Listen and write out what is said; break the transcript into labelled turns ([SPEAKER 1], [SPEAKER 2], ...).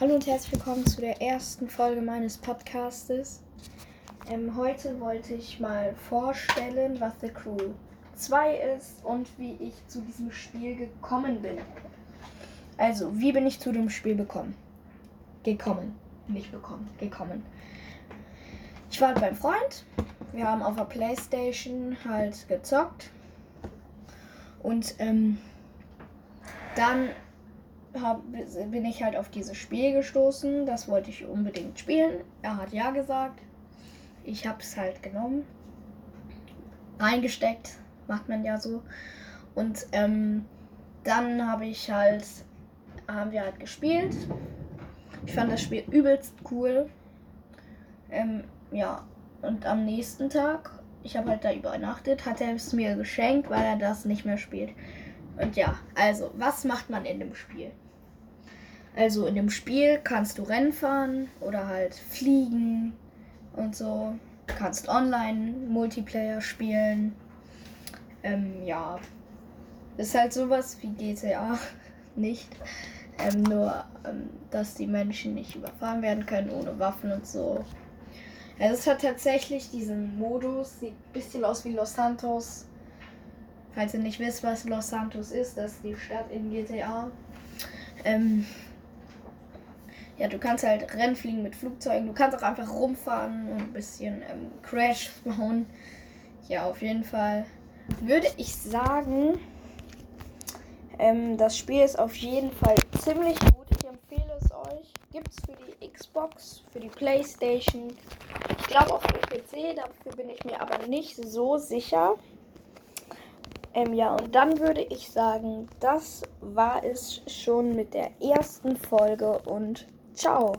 [SPEAKER 1] Hallo und herzlich willkommen zu der ersten Folge meines Podcastes. Ähm, heute wollte ich mal vorstellen, was The Crew 2 ist und wie ich zu diesem Spiel gekommen bin. Also, wie bin ich zu dem Spiel bekommen? Gekommen. Nicht bekommen, gekommen. Ich war halt beim Freund. Wir haben auf der Playstation halt gezockt. Und ähm, dann hab, bin ich halt auf dieses Spiel gestoßen. Das wollte ich unbedingt spielen. Er hat ja gesagt. Ich habe es halt genommen. Reingesteckt. Macht man ja so. Und ähm, dann habe ich halt, haben wir halt gespielt. Ich fand das Spiel übelst cool. Ähm, ja, und am nächsten Tag, ich habe halt da übernachtet, hat er es mir geschenkt, weil er das nicht mehr spielt. Und ja, also, was macht man in dem Spiel? Also in dem Spiel kannst du Rennen fahren oder halt fliegen und so. Du kannst online Multiplayer spielen. Ähm, ja. Ist halt sowas wie GTA nicht. Ähm, nur, ähm, dass die Menschen nicht überfahren werden können ohne Waffen und so. Also es hat tatsächlich diesen Modus, sieht ein bisschen aus wie Los Santos. Falls ihr nicht wisst, was Los Santos ist, das ist die Stadt in GTA. Ähm, ja, du kannst halt Rennen fliegen mit Flugzeugen. Du kannst auch einfach rumfahren und ein bisschen ähm, Crash bauen. Ja, auf jeden Fall würde ich sagen, ähm, das Spiel ist auf jeden Fall ziemlich gut. Ich empfehle es euch. Gibt es für die Xbox, für die Playstation. Ich glaube auch für PC, dafür bin ich mir aber nicht so sicher. Ähm, ja, und dann würde ich sagen, das war es schon mit der ersten Folge und ciao.